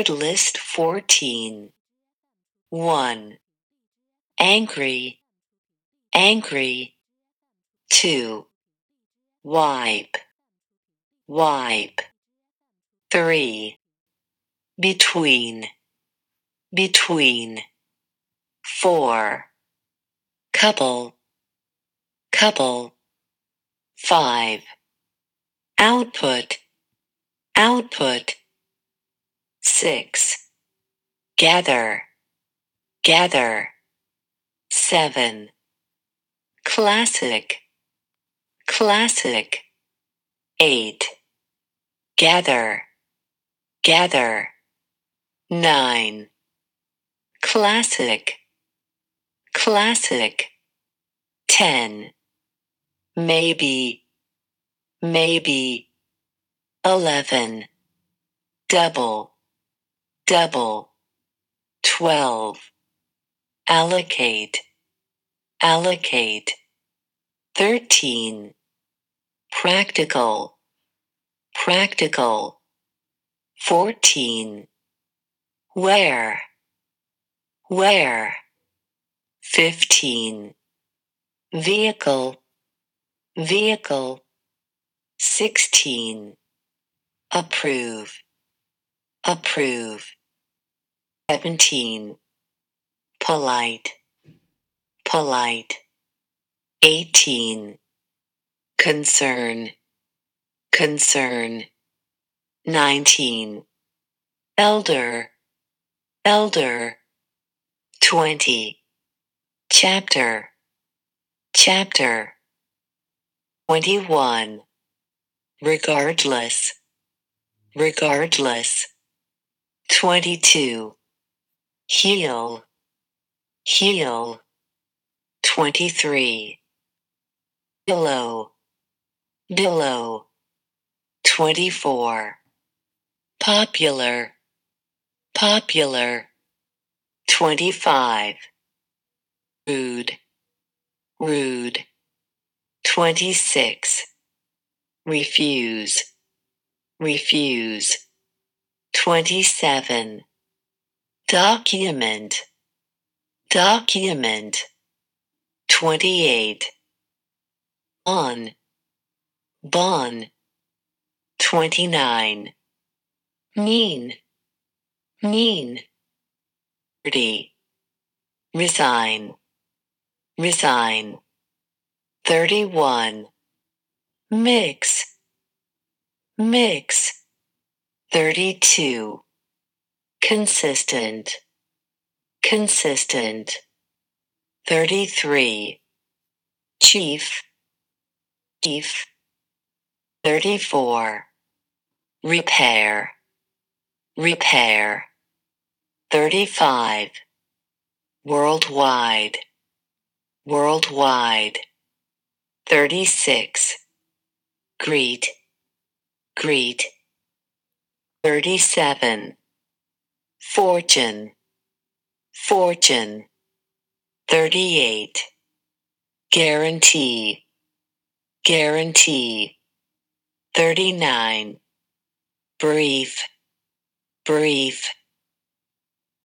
Word list 14. 1. Angry, angry. 2. Wipe, wipe. 3. Between, between. 4. Couple, couple. 5. Output, output. 6. Gather, gather. 7. Classic, classic. 8. Gather, gather. 9. Classic, classic. 10. Maybe, maybe. 11. Double, double. 12. Allocate, allocate. 13. Practical, practical. 14. Where, where. 15. Vehicle, vehicle. 16. Approve, approve. 17. Polite, polite. 18. Concern, concern. 19. Elder, elder. 20. Chapter, chapter. 21. Regardless, regardless. 22. Heal, heal. 23. Below, below. 24. Popular, popular. 25. Rude, rude. 26. Refuse, refuse. 27. Document, document. 28. On, bon. 29. Mean, mean. 30. Resign, resign. 31. Mix, mix. 32. Consistent, consistent. 33. Chief, chief. 34. Repair, repair. 35. Worldwide, worldwide. 36. Greet, greet. 37. Fortune, fortune. 38. Guarantee, guarantee. 39. Brief, brief.